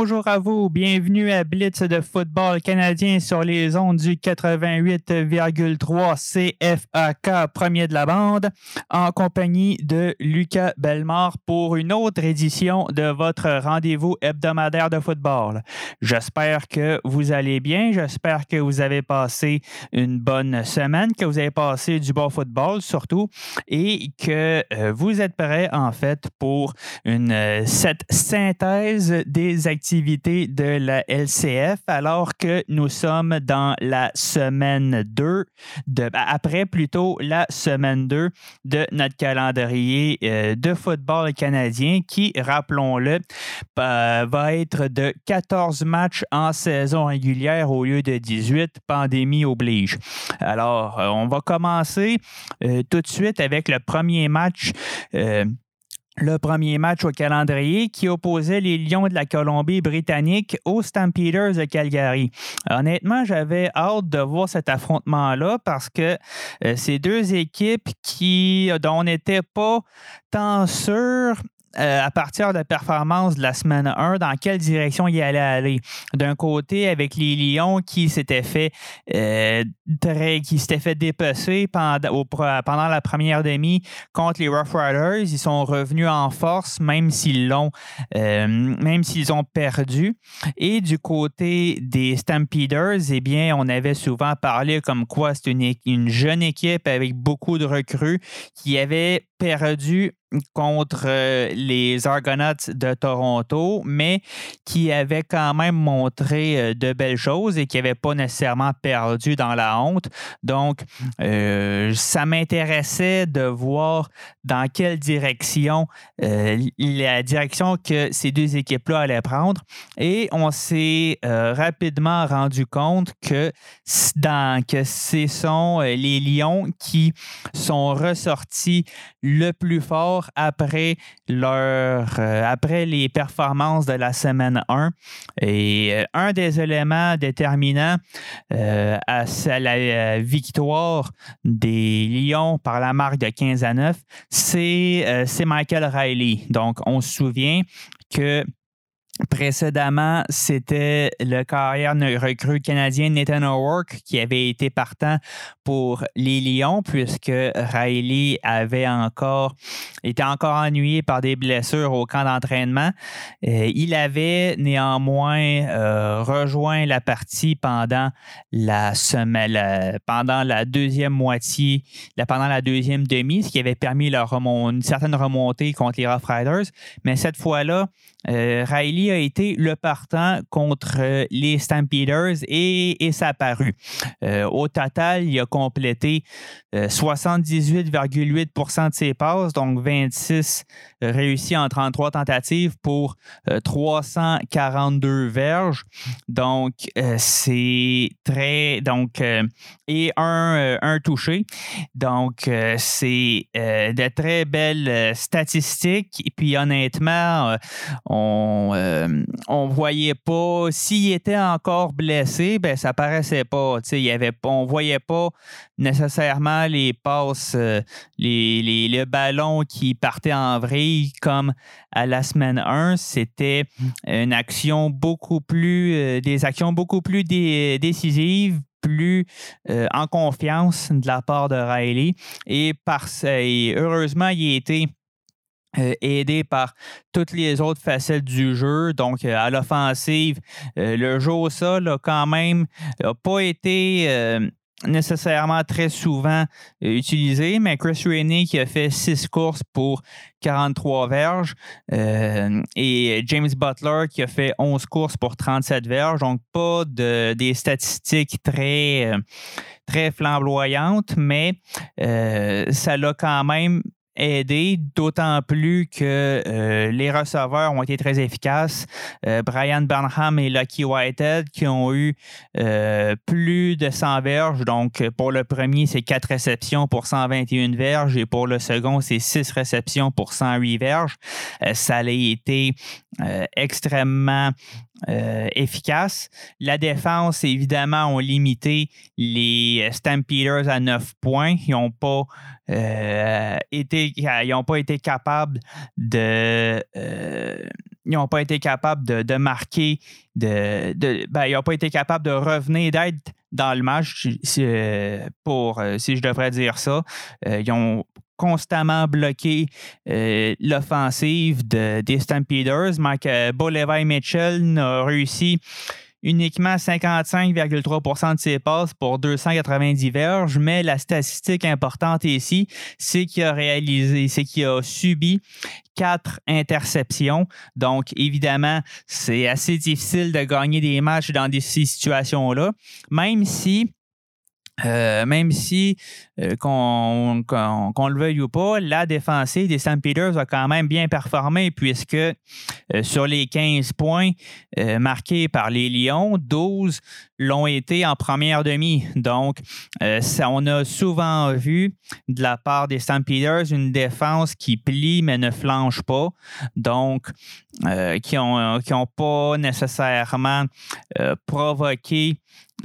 bonjour à vous. Bienvenue à Blitz de football canadien sur les ondes du 88,3 CFAK, premier de la bande, en compagnie de Lucas Belmar pour une autre édition de votre rendez-vous hebdomadaire de football. J'espère que vous allez bien. J'espère que vous avez passé une bonne semaine, que vous avez passé du bon football surtout et que euh, vous êtes prêts en fait pour euh, cette synthèse des activités de la LCF alors que nous sommes dans la semaine 2, de, ben, après plutôt la semaine 2 de notre calendrier euh, de football canadien qui, rappelons-le, va être de 14 matchs en saison régulière au lieu de 18, pandémie oblige. Alors, euh, on va commencer euh, tout de suite avec le premier match le premier match au calendrier qui opposait les Lions de la Colombie-Britannique aux Stampeders de Calgary. Honnêtement, j'avais hâte de voir cet affrontement-là parce que euh, ces deux équipes qui, dont on n'était pas tant sûr euh, à partir de la performance de la semaine 1, dans quelle direction il allait aller? D'un côté, avec les Lions qui s'étaient fait euh, qui s'étaient fait dépecer pendant, la première demi contre les Rough Riders. Ils sont revenus en force, même s'ils l'ont euh, même s'ils ont perdu. Et du côté des Stampeders, eh bien, on avait souvent parlé comme quoi c'est une jeune équipe avec beaucoup de recrues qui avait perdu contre euh, les Argonauts de Toronto, mais qui avait quand même montré euh, de belles choses et qui n'avait pas nécessairement perdu dans la honte. Donc, euh, ça m'intéressait de voir dans quelle direction, la direction que ces deux équipes-là allaient prendre. Et on s'est rapidement rendu compte que, que ce sont les Lions qui sont ressortis le plus fort après, leur, euh, après les performances de la semaine 1. Et euh, un des éléments déterminants euh, à, la victoire des Lions par la marque de 15 à 9, c'est Michael Riley. Donc, on se souvient que Précédemment, c'était le carrière recrue canadien Nathan O'Rourke qui avait été partant pour les Lions puisque Riley avait encore était encore ennuyé par des blessures au camp d'entraînement. Euh, il avait néanmoins euh, rejoint la partie pendant la semaine, pendant la deuxième moitié, pendant la deuxième demi, ce qui avait permis une certaine remontée contre les Rough Riders. Mais cette fois-là, euh, Riley a été le partant contre euh, les Stampeders et, et ça a paru. Euh, au total, il a complété 78,8% de ses passes, donc 26 réussis en 33 tentatives pour 342 verges. Donc, c'est très. Donc, et un, un touché. Donc, c'est de très belles statistiques. Et puis, honnêtement, on euh, voyait pas. S'il était encore blessé, ben ça paraissait pas. Il y on voyait pas nécessairement les passes, euh, les, le ballon qui partait en vrille comme à la semaine 1. C'était une action beaucoup plus, euh, des actions beaucoup plus décisives plus en confiance de la part de Riley. Et, par, et heureusement, il a été euh, aidé par toutes les autres facettes du jeu. Donc, euh, à l'offensive, euh, le jeu au sol a quand même pas été nécessairement très souvent utilisé, mais Chris Rainey qui a fait six courses pour 43 verges et James Butler qui a fait 11 courses pour 37 verges. Donc, pas de, des statistiques très, très flamboyantes, mais ça l'a quand même aidé, d'autant plus que euh, les receveurs ont été très efficaces. Euh, Brian Burnham et Lucky Whitehead qui ont eu euh, plus de 100 verges. Donc, pour le premier, c'est 4 réceptions pour 121 verges et pour le second, c'est 6 réceptions pour 108 verges. ça a été extrêmement efficace. La défense, évidemment, ont limité les Stampeders à 9 points. Ils n'ont pas, été, pas été capables de ils n'ont pas été capables de, marquer, de, ben, ils n'ont pas été capables de revenir, d'être dans le match, euh, pour, euh, si je devrais dire ça. Euh, ils ont constamment bloqué l'offensive des Stampeders. Mike Bolevay Mitchell n'a réussi uniquement 55,3% de ses passes pour 290 verges, mais la statistique importante ici, c'est qu'il a réalisé, c'est qu'il a subi quatre interceptions. Donc, évidemment, c'est assez difficile de gagner des matchs dans ces situations-là, même si euh, même si, euh, qu'on le veuille ou pas, la défensive des St. Peters a quand même bien performé puisque euh, sur les 15 points marqués par les Lions, 12 l'ont été en première demi. Donc, ça, on a souvent vu de la part des Stampeders une défense qui plie mais ne flanche pas. Donc, qui n'ont qui ont pas nécessairement provoqué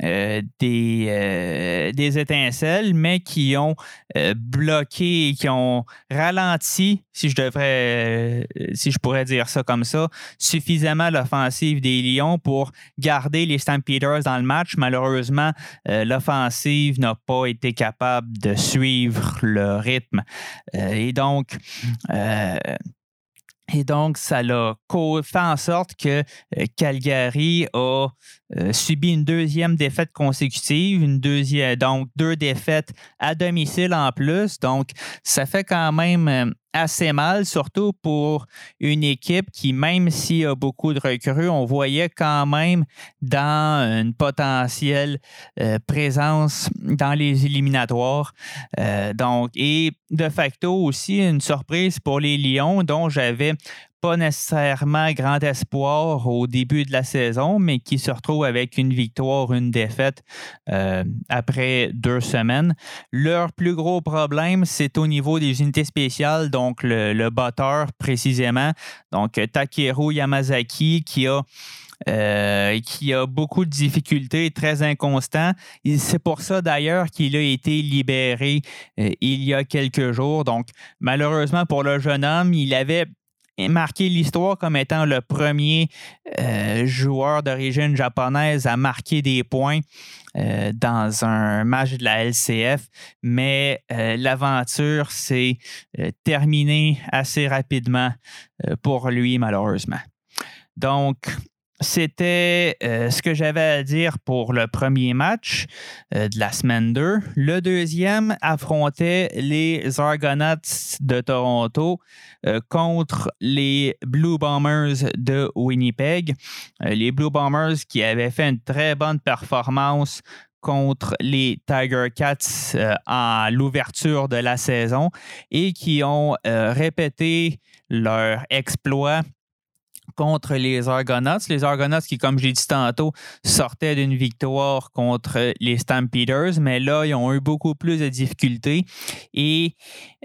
euh, des, euh, des étincelles, mais qui ont euh, bloqué, qui ont ralenti, si je devrais, si je pourrais dire ça comme ça, suffisamment l'offensive des Lions pour garder les Stampeders dans le match. Malheureusement, l'offensive n'a pas été capable de suivre le rythme. et donc, et donc, ça a fait en sorte que euh, Calgary a euh, subi une deuxième défaite consécutive, une deuxième, donc deux défaites à domicile en plus. Donc, ça fait quand même euh, assez mal, surtout pour une équipe qui, même s'il y a beaucoup de recrues, on voyait quand même dans une potentielle euh, présence dans les éliminatoires. Euh, donc, et de facto aussi une surprise pour les Lions, dont j'avais pas nécessairement grand espoir au début de la saison, mais qui se retrouve avec une victoire, une défaite euh, après deux semaines. Leur plus gros problème, c'est au niveau des unités spéciales, donc le, batteur précisément, donc Takeru Yamazaki qui a euh, qui a beaucoup de difficultés, très inconstant. C'est pour ça d'ailleurs qu'il a été libéré euh, il y a quelques jours. Donc, malheureusement pour le jeune homme, il avait marqué l'histoire comme étant le premier euh, joueur d'origine japonaise à marquer des points euh, dans un match de la LCF, mais euh, l'aventure s'est terminée assez rapidement pour lui, malheureusement. Donc, c'était euh, ce que j'avais à dire pour le premier match euh, de la semaine 2. Le deuxième affrontait les Argonauts de Toronto euh, contre les Blue Bombers de Winnipeg. les Blue Bombers qui avaient fait une très bonne performance contre les Tiger Cats en l'ouverture de la saison et qui ont répété leur exploit contre les Argonauts. Les Argonauts qui, comme j'ai dit tantôt, sortaient d'une victoire contre les Stampeders, mais là, ils ont eu beaucoup plus de difficultés. Et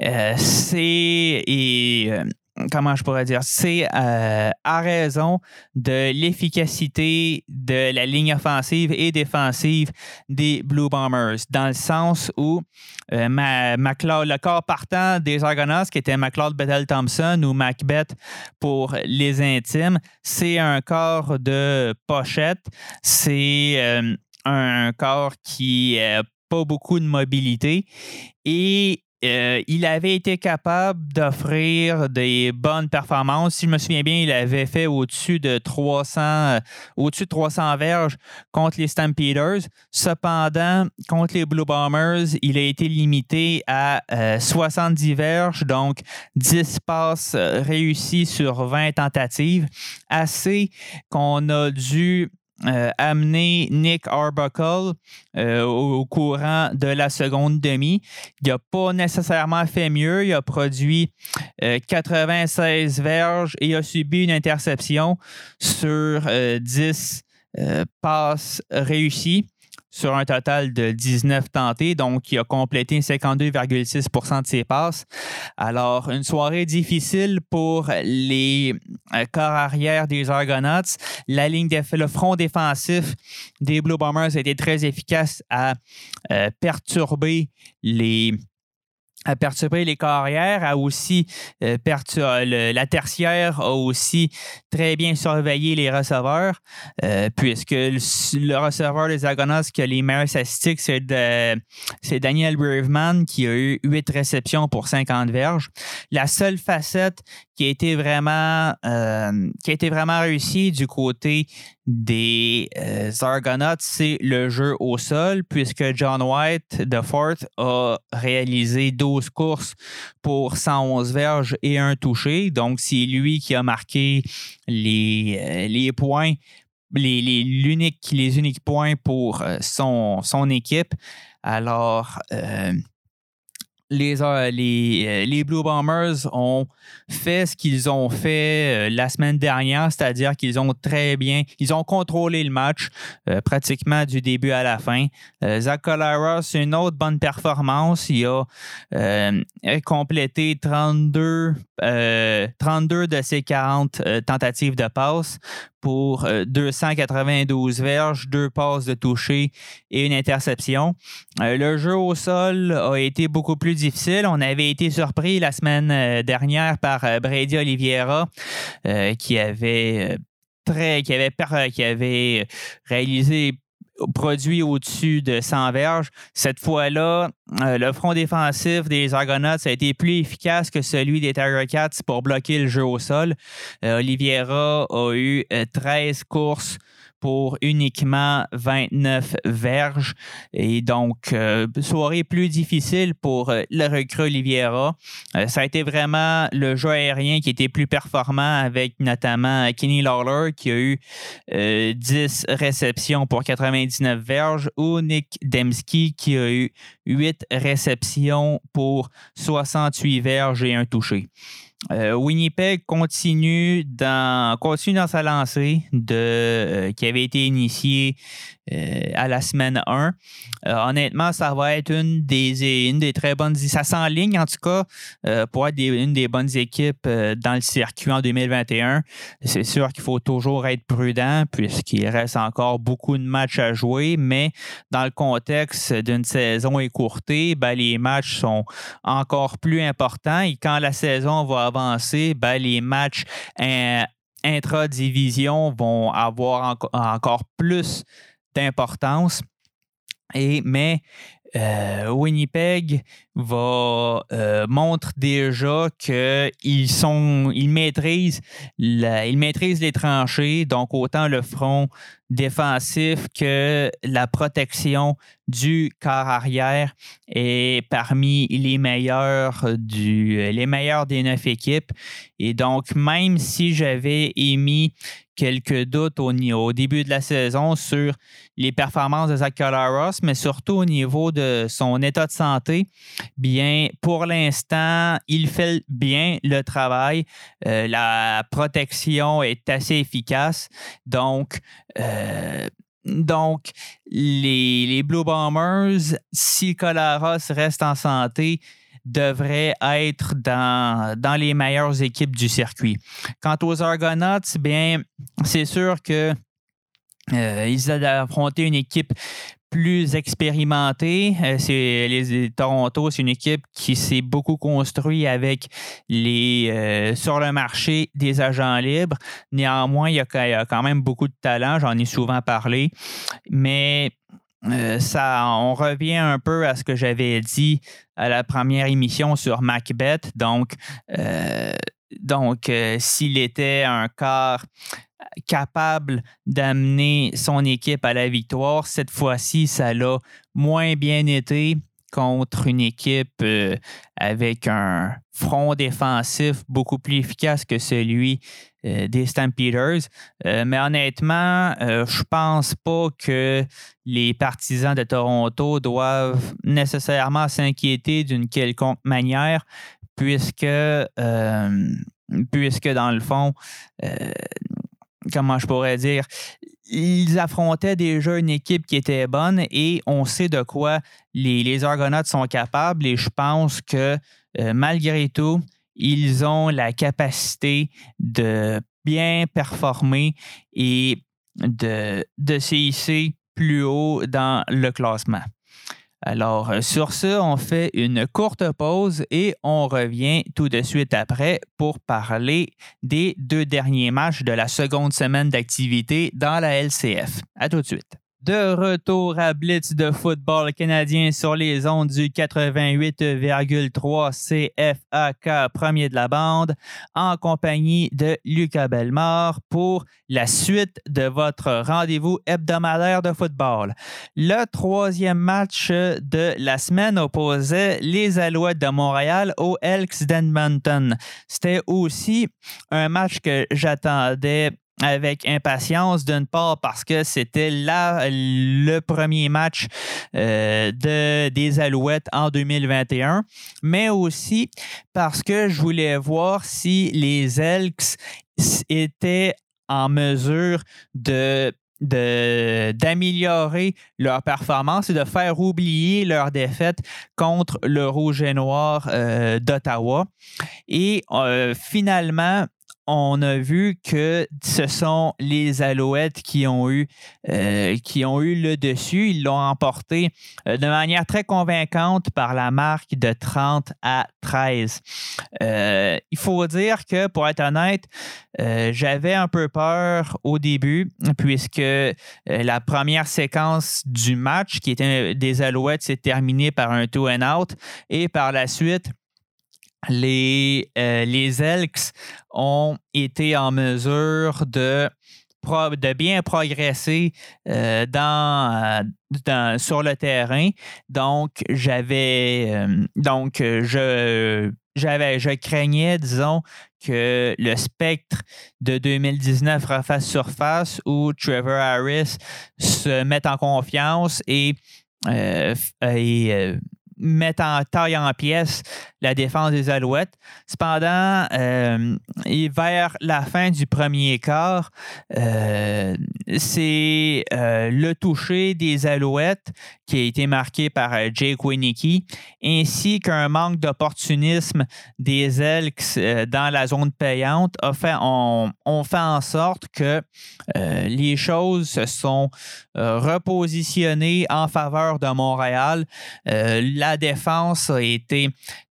euh, c'est. Euh, comment je pourrais dire, c'est euh, à raison de l'efficacité de la ligne offensive et défensive des Blue Bombers, dans le sens où euh, le corps partant des Argonauts, qui était McLeod Bethel Thompson ou Macbeth pour les intimes, c'est un corps de pochette, c'est euh, un corps qui n'a pas beaucoup de mobilité. Et euh, il avait été capable d'offrir des bonnes performances. Si je me souviens bien, il avait fait au-dessus de 300, euh, au-dessus de 300 verges contre les Stampeders. Cependant, contre les Blue Bombers, il a été limité à 70 euh, verges, donc 10 passes réussies sur 20 tentatives. Assez qu'on a dû euh, amener Nick Arbuckle euh, au, courant de la seconde demi. Il n'a pas nécessairement fait mieux. Il a produit 96 euh, verges et a subi une interception sur 10 passes réussies. Sur un total de 19 tentés, donc il a complété 52,6% de ses passes. Alors, une soirée difficile pour les euh, corps arrière des Argonauts. La ligne le front défensif des Blue Bombers a été très efficace à euh, perturber les a perturbé les carrières, a aussi euh, la tertiaire a aussi très bien surveillé les receveurs, euh, puisque le, receveur des Agonas qui a les meilleurs statistiques, c'est, Daniel Braveman qui a eu 8 réceptions pour 50 verges. La seule facette qui a été vraiment, euh, qui a été vraiment réussie du côté des euh, Argonauts, c'est le jeu au sol, puisque John White de Fort a réalisé 12 courses pour 111 verges et un touché. Donc, c'est lui qui a marqué les, euh, les points, les, les, les uniques points pour son, son équipe. Alors, euh, les, euh, les, Blue Bombers ont fait ce qu'ils ont fait euh, la semaine dernière, c'est-à-dire qu'ils ont très bien, ils ont contrôlé le match pratiquement du début à la fin. Zach Collaros, c'est une autre bonne performance. Il a complété 32, 32 de ses 40 tentatives de passe pour 292 verges, deux passes de toucher et une interception. le jeu au sol a été beaucoup plus On avait été surpris la semaine euh, dernière par euh, Brady Oliveira euh, qui avait très qui avait qui avait réalisé produit au-dessus de 100 verges. Cette fois-là, le front défensif des Argonauts a été plus efficace que celui des Tiger Cats pour bloquer le jeu au sol. Oliveira a eu 13 courses pour uniquement 29 verges. Et donc, euh, soirée plus difficile pour euh, le recrue Oliviera. Euh, ça a été vraiment le jeu aérien qui était plus performant avec notamment Kenny Lawler qui a eu 10 réceptions pour 99 verges ou Nick Demski qui a eu 8 réceptions pour 68 verges et un touché. Euh, Winnipeg continue dans, continue dans sa lancée de, euh, qui avait été initiée euh, à la semaine 1. Euh, honnêtement, ça va être une des, une des très bonnes. Ça s'enligne, en tout cas, euh, pour être une des bonnes équipes dans le circuit en 2021. C'est sûr qu'il faut toujours être prudent puisqu'il reste encore beaucoup de matchs à jouer, mais dans le contexte d'une saison écourtée, ben, les matchs sont encore plus importants et quand la saison va avancer, ben, les matchs intra-division vont avoir encore plus d'importance. Et, mais euh, Winnipeg va euh, montre déjà qu'ils sont ils maîtrisent les tranchées, donc autant le front défensif que la protection du corps arrière est parmi les meilleurs du les meilleurs des neuf équipes. Et donc, même si j'avais émis quelques doutes au, au, début de la saison sur les performances de Zach Colaros, mais surtout au niveau de son état de santé, bien, pour l'instant, il fait bien le travail. Euh, la protection est assez efficace. Donc, euh, donc, les, Blue Bombers, si Colaros reste en santé, devraient être dans, dans les meilleures équipes du circuit. Quant aux Argonauts, bien, c'est sûr que euh, ils ont affronté une équipe plus expérimenté. Euh, c'est les Toronto, c'est une équipe qui s'est beaucoup construite avec les euh, sur le marché des agents libres. Néanmoins, il y, a, quand même beaucoup de talent, j'en ai souvent parlé, mais euh, ça, on revient un peu à ce que j'avais dit à la première émission sur Macbeth. Donc, donc s'il était un quart capable d'amener son équipe à la victoire. Cette fois-ci, ça l'a moins bien été contre une équipe euh, avec un front défensif beaucoup plus efficace que celui euh, des Stampeders. Euh, mais honnêtement, je pense pas que les partisans de Toronto doivent nécessairement s'inquiéter d'une quelconque manière, puisque, puisque dans le fond, comment je pourrais dire, ils affrontaient déjà une équipe qui était bonne et on sait de quoi les, Argonauts sont capables et je pense que euh, malgré tout, ils ont la capacité de bien performer et de, de se plus haut dans le classement. Alors, euh, sur ce, on fait une courte pause et on revient tout de suite après pour parler des deux derniers matchs de la seconde semaine d'activité dans la LCF. À tout de suite. De retour à Blitz de football canadien sur les ondes du 88,3 CFAK premier de la bande en compagnie de Lucas Belmore pour la suite de votre rendez-vous hebdomadaire de football. Le troisième match de la semaine opposait les Alouettes de Montréal aux Elks d'Edmonton. C'était aussi un match que j'attendais avec impatience, d'une part parce que c'était là le premier match euh, de, des Alouettes en 2021, mais aussi parce que je voulais voir si les Elks étaient en mesure de d'améliorer leur performance et de faire oublier leur défaite contre le Rouge et Noir euh, d'Ottawa. Et euh, finalement, on a vu que ce sont les Alouettes qui ont eu, euh, qui ont eu le dessus. Ils l'ont emporté euh, de manière très convaincante par la marque de 30 à 13. Euh, il faut dire que, pour être honnête, j'avais un peu peur au début, puisque la première séquence du match, qui était des Alouettes, s'est terminée par un two and out. Et par la suite, les, euh, les Elks ont été en mesure de, bien progresser euh, dans, sur le terrain. Donc, j'avais euh, donc je craignais, disons, que le spectre de 2019 refasse surface où Trevor Harris se mette en confiance et, et mettre en taille en pièces la défense des Alouettes. Cependant, euh, vers la fin du premier quart, euh, c'est euh, le toucher des Alouettes qui a été marqué par Jake Winicky, ainsi qu'un manque d'opportunisme des Elks dans la zone payante a fait, on, fait en sorte que les choses se sont repositionnées en faveur de Montréal. la défense a été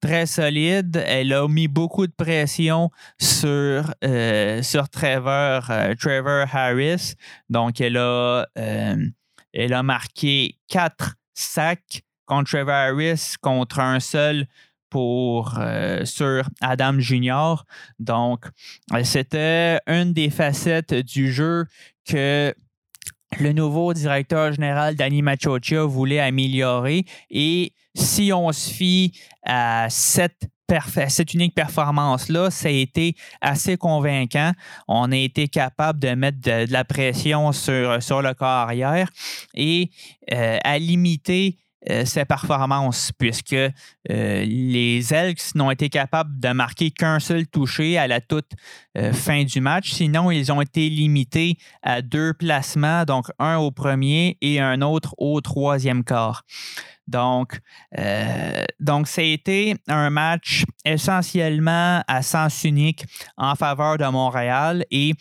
très solide. Elle a mis beaucoup de pression sur, euh, sur Trevor, euh, Trevor Harris. Donc, elle a, euh, elle a marqué quatre sacs contre Trevor Harris contre un seul pour, sur Adam Junior. Donc, c'était une des facettes du jeu que le nouveau directeur général Danny Machocha voulait améliorer et si on se fie à cette unique performance-là, ça a été assez convaincant. On a été capable de mettre de, la pression sur, sur le corps arrière et euh, à limiter euh, ses performances, puisque euh, les Elks n'ont été capables de marquer qu'un seul touché à la toute fin du match. Sinon, ils ont été limités à deux placements, donc un au premier et un autre au troisième quart. Donc, euh, donc, ça a été un match essentiellement à sens unique en faveur de Montréal et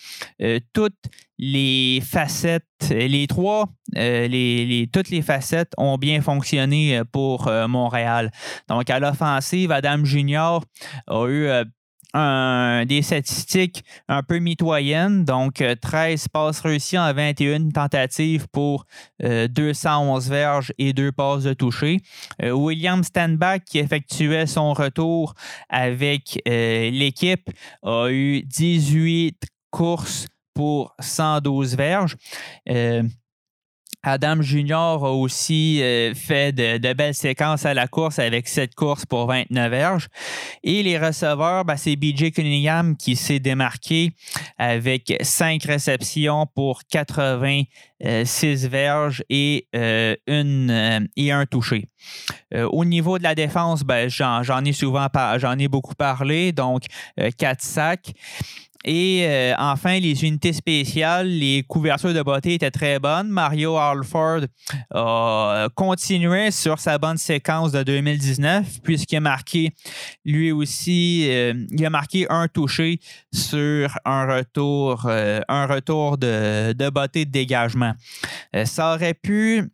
euh, toutes les facettes, les trois, euh, toutes les facettes ont bien fonctionné pour Montréal. Donc, à l'offensive, Adam Junior a eu des statistiques un peu mitoyennes. Donc, 13 euh, passes réussies en 21 tentatives pour 211 euh, verges et 2 passes de toucher. Euh, William Stanback, qui effectuait son retour avec l'équipe, a eu 18 courses pour 112 verges. Adam Junior a aussi euh, fait de, belles séquences à la course avec cette course pour 29 verges. Et les receveurs, ben, c'est BJ Cunningham qui s'est démarqué avec 5 réceptions pour 86 verges et, euh, une, euh, et un touché. au niveau de la défense, ben, j'en ai souvent j'en ai beaucoup parlé, donc 4 sacs. Et euh, enfin, les unités spéciales, les couvertures de beauté étaient très bonnes. Mario Alford a continué sur sa bonne séquence de 2019, puisqu'il a marqué lui aussi, il a marqué un touché sur un retour, un retour de, de beauté de dégagement. ça aurait pu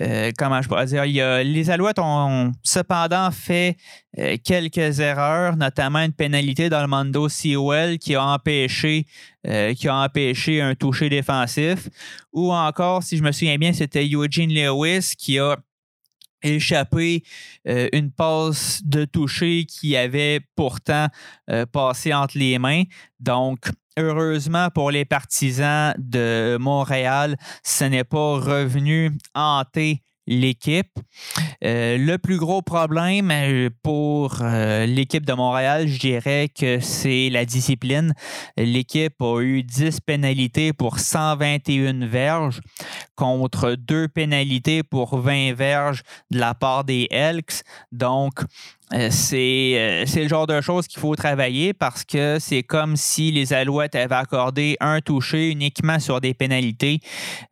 euh, comment je pourrais dire, les Alouettes ont cependant fait euh, quelques erreurs, notamment une pénalité dans le Mando Sewell qui a empêché euh, qui a empêché un toucher défensif. Ou encore, si je me souviens bien, c'était Eugene Lewis qui a échappé une passe de toucher qui avait pourtant passé entre les mains. Donc, Heureusement pour les partisans de Montréal, ce n'est pas revenu hanter l'équipe. Euh, le plus gros problème euh, pour euh, l'équipe de Montréal, je dirais que c'est la discipline. L'équipe a eu 10 pénalités pour 121 verges contre deux pénalités pour 20 verges de la part des Elks. Donc, c'est le genre de choses qu'il faut travailler parce que c'est comme si les Alouettes avaient accordé un toucher uniquement sur des pénalités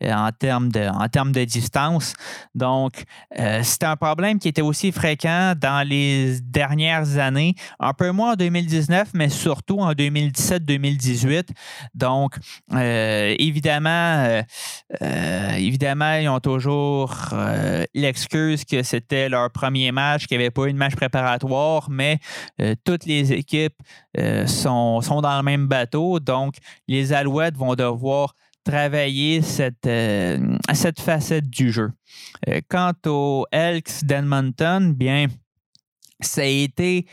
euh, en, termes de, en termes de distance. Donc, c'est un problème qui était aussi fréquent dans les dernières années, un peu moins en 2019, mais surtout en 2017-2018. Donc, évidemment, évidemment, ils ont toujours l'excuse que c'était leur premier match, qu'il n'y avait pas eu de match mais euh, toutes les équipes euh, sont, sont, dans le même bateau. Donc, les Alouettes vont devoir travailler cette, euh, cette facette du jeu. quant aux Elks d'Edmonton, bien, ça a été,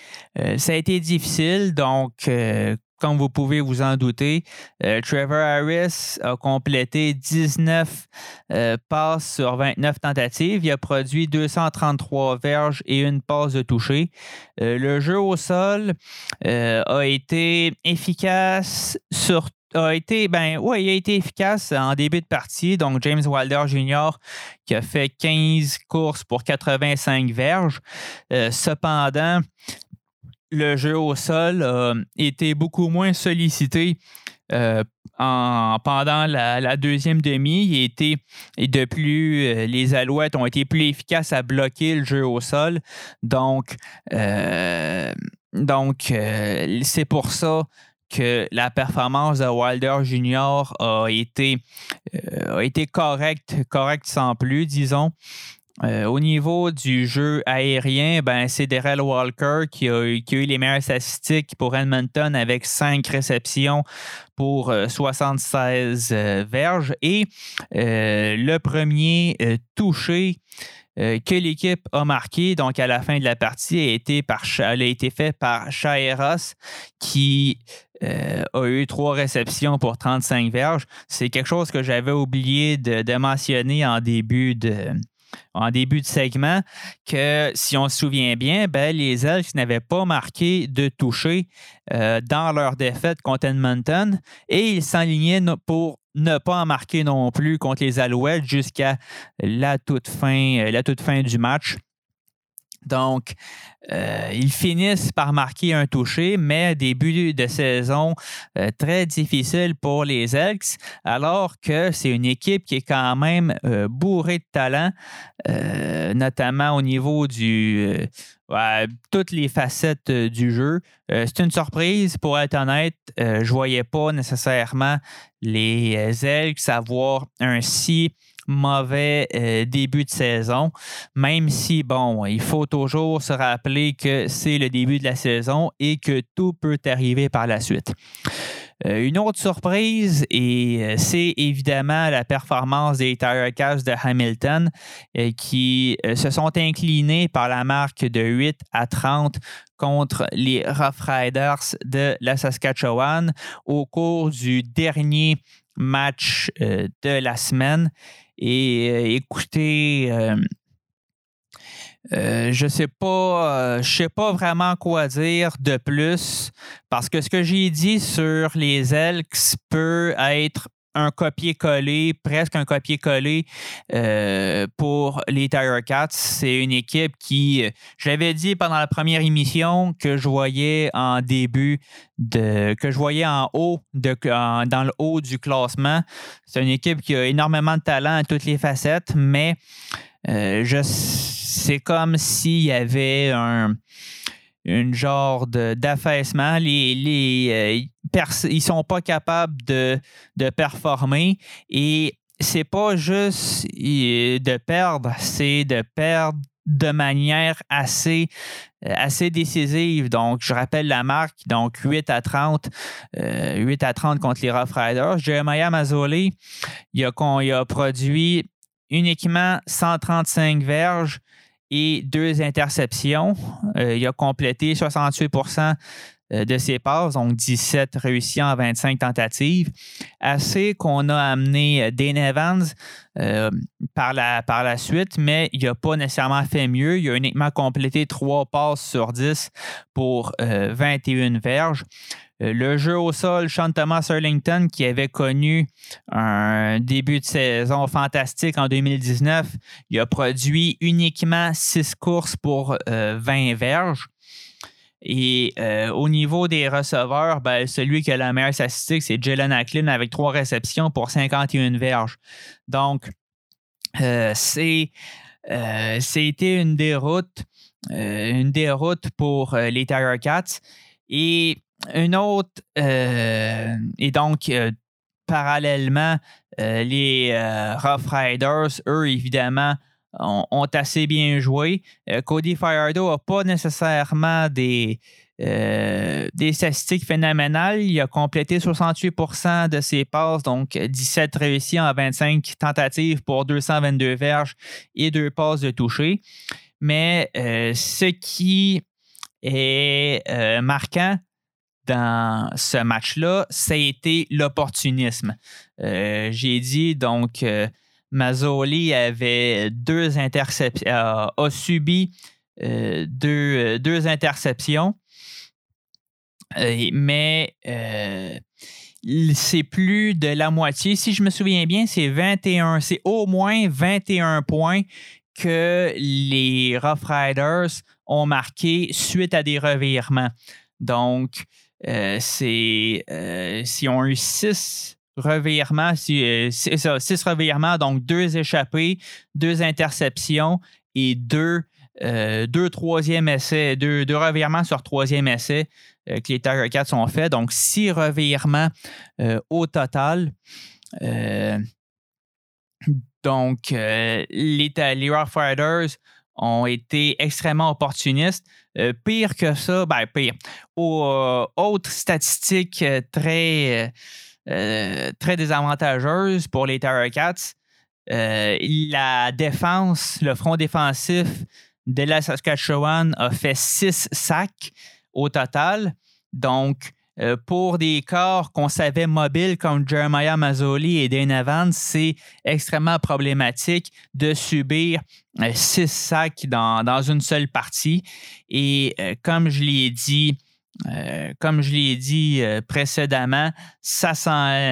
ça a été difficile. Donc, comme vous pouvez vous en douter, euh, Trevor Harris a complété 19 euh, passes sur 29 tentatives. Il a produit 233 verges et une passe de toucher. Euh, le jeu au sol a été efficace a été, ben, ouais, il a été efficace en début de partie. Donc, James Wilder Jr., qui a fait 15 courses pour 85 verges. cependant, le jeu au sol a été beaucoup moins sollicité euh, pendant la, deuxième demi. Il était, et de plus, euh, les Alouettes ont été plus efficaces à bloquer le jeu au sol. Donc, euh, c'est pour ça que la performance de Wilder été, a été correcte, correcte sans plus, disons. Euh, au niveau du jeu aérien, ben, c'est Daryl Walker qui a, eu les meilleures statistiques pour Edmonton avec cinq réceptions pour 76 euh, euh, verges. Et le premier touché que l'équipe a marqué, donc à la fin de la partie, a été, par, a été fait par Shaeros qui a eu trois réceptions pour 35 verges. C'est quelque chose que j'avais oublié de, mentionner en début de, en début de segment que, si on se souvient bien, ben, les Elks n'avaient pas marqué de toucher euh, dans leur défaite contre Edmonton et ils s'enlignaient pour ne pas en marquer non plus contre les Alouettes jusqu'à la toute fin, euh, la toute fin du match. Donc, euh, ils finissent par marquer un toucher, mais début de saison euh, très difficile pour les Elks, alors que c'est une équipe qui est quand même euh, bourrée de talent, notamment au niveau du toutes les facettes du jeu. c'est une surprise, pour être honnête. je ne voyais pas nécessairement les Elks avoir un si mauvais euh, début de saison, même si, bon, il faut toujours se rappeler que c'est le début de la saison et que tout peut arriver par la suite. Euh, une autre surprise, et euh, c'est évidemment la performance des Tire de Hamilton qui se sont inclinés par la marque de 8 à 30 contre les Rough Riders de la Saskatchewan au cours du dernier match de la semaine. Et euh, écoutez, euh, euh, je sais pas, je sais pas vraiment quoi dire de plus parce que ce que j'ai dit sur les Elks peut être un copier-coller, presque un copier-coller euh, pour les Tiger Cats. C'est une équipe qui, j'avais dit pendant la première émission que je voyais en début de, que je voyais en haut, de, dans le haut du classement. C'est une équipe qui a énormément de talent à toutes les facettes, mais euh, c'est comme s'il y avait un une genre d'affaissement. Les, les, euh, ils sont pas capables de, de performer et c'est pas juste de perdre, c'est de perdre de manière assez, euh, assez décisive. Donc, je rappelle la marque, donc 8 à 30, 8 euh, à 30 contre les Rough Riders. Jeremiah Mazzoli, il a, a produit uniquement 135 verges, et deux interceptions. Euh, il a complété 68 euh, de ses passes, donc 17 réussis en 25 tentatives. Assez qu'on a amené euh, Dane Evans par, la, par la suite, mais il n'a pas nécessairement fait mieux. Il a uniquement complété trois passes sur 10 pour 21 verges. Euh, le jeu au sol, Sean Thomas Erlington, qui avait connu un début de saison fantastique en 2019, il a produit uniquement six courses pour 20 euh, verges. Et euh, au niveau des receveurs, ben, celui qui a la meilleure statistique, c'est Jalen Acklin avec trois réceptions pour 51 verges. Donc, c'est, c'était une déroute, une déroute pour les Tiger Cats. Et une autre, euh, et donc, euh, parallèlement, euh, les Rough Riders, eux, évidemment, ont, assez bien joué. Cody Firedo n'a pas nécessairement des, des statistiques phénoménales. Il a complété 68% de ses passes, donc 17 réussis en 25 tentatives pour 222 verges et deux passes de toucher. Mais ce qui est marquant, dans ce match-là, ça a été l'opportunisme. Euh, j'ai dit donc euh, Mazzoli avait deux interceptions, a subi euh, deux, interceptions, mais c'est plus de la moitié. Si je me souviens bien, c'est 21, c'est au moins 21 points que les Rough Riders ont marqué suite à des revirements. Donc, euh, c'est euh, si on a eu six euh, six, revirements, donc deux échappés, deux interceptions et deux, deux troisième essais, deux, revirements sur troisième essai que les Tiger Cats ont fait. Donc, six revirements au total. donc, les, les Rough Riders ont été extrêmement opportunistes. Euh, pire que ça, ben pire. Euh, statistiques euh, très, très désavantageuses pour les Terror Cats, la défense, le front défensif de la Saskatchewan a fait six sacs au total. Donc, euh, pour des corps qu'on savait mobiles comme Jeremiah Mazzoli et Dane Evans, c'est extrêmement problématique de subir euh, six sacs dans, une seule partie. Et euh, comme je l'ai dit, comme je l'ai dit précédemment, ça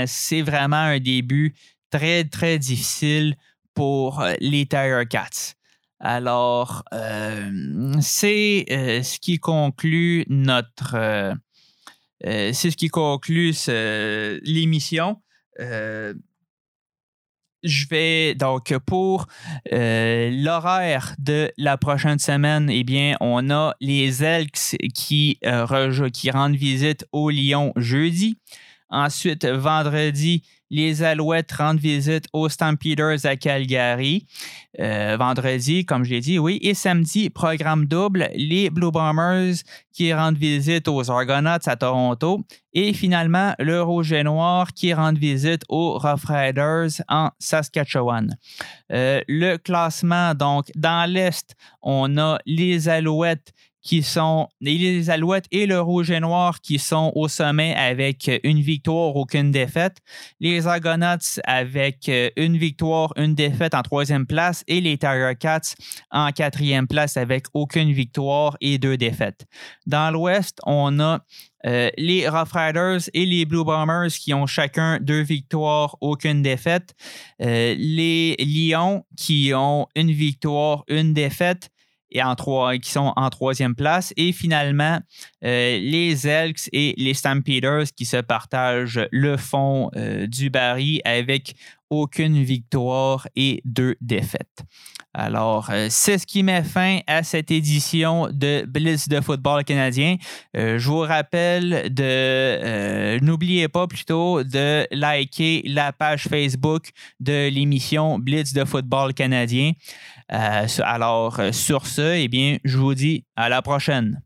c'est vraiment un début très, très difficile pour les Tire Cats. Alors, c'est ce qui conclut notre, euh, c'est ce qui conclut l'émission. Euh, je vais donc pour euh, l'horaire de la prochaine semaine, eh bien, on a les Elks qui, qui rendent visite au Lyon jeudi. Ensuite, vendredi, les Alouettes rendent visite aux Stampeders à Calgary. Euh, vendredi, comme je l'ai dit, oui. Et samedi, programme double, les Blue Bombers qui rendent visite aux Argonauts à Toronto. Et finalement, le Rouge et Noir qui rendent visite aux Rough Riders en Saskatchewan. Euh, le classement, donc, dans l'Est, on a les Alouettes qui sont les Alouettes et le Rouge et Noir qui sont au sommet avec une victoire, aucune défaite. Les Argonauts avec une victoire, une défaite en troisième place et les Tiger Cats en quatrième place avec aucune victoire et deux défaites. Dans l'Ouest, on a euh, les Rough Riders et les Blue Bombers qui ont chacun deux victoires, aucune défaite. Euh, les Lions qui ont une victoire, une défaite et en qui sont en troisième place. Et finalement, euh, les Elks et les Stampeders qui se partagent le fond du baril avec aucune victoire et deux défaites. Alors, euh, c'est ce qui met fin à cette édition de Blitz de football canadien. Euh, je vous rappelle de, euh, n'oubliez pas plutôt de liker la page Facebook de l'émission Blitz de football canadien. alors, sur ce, eh bien, je vous dis à la prochaine.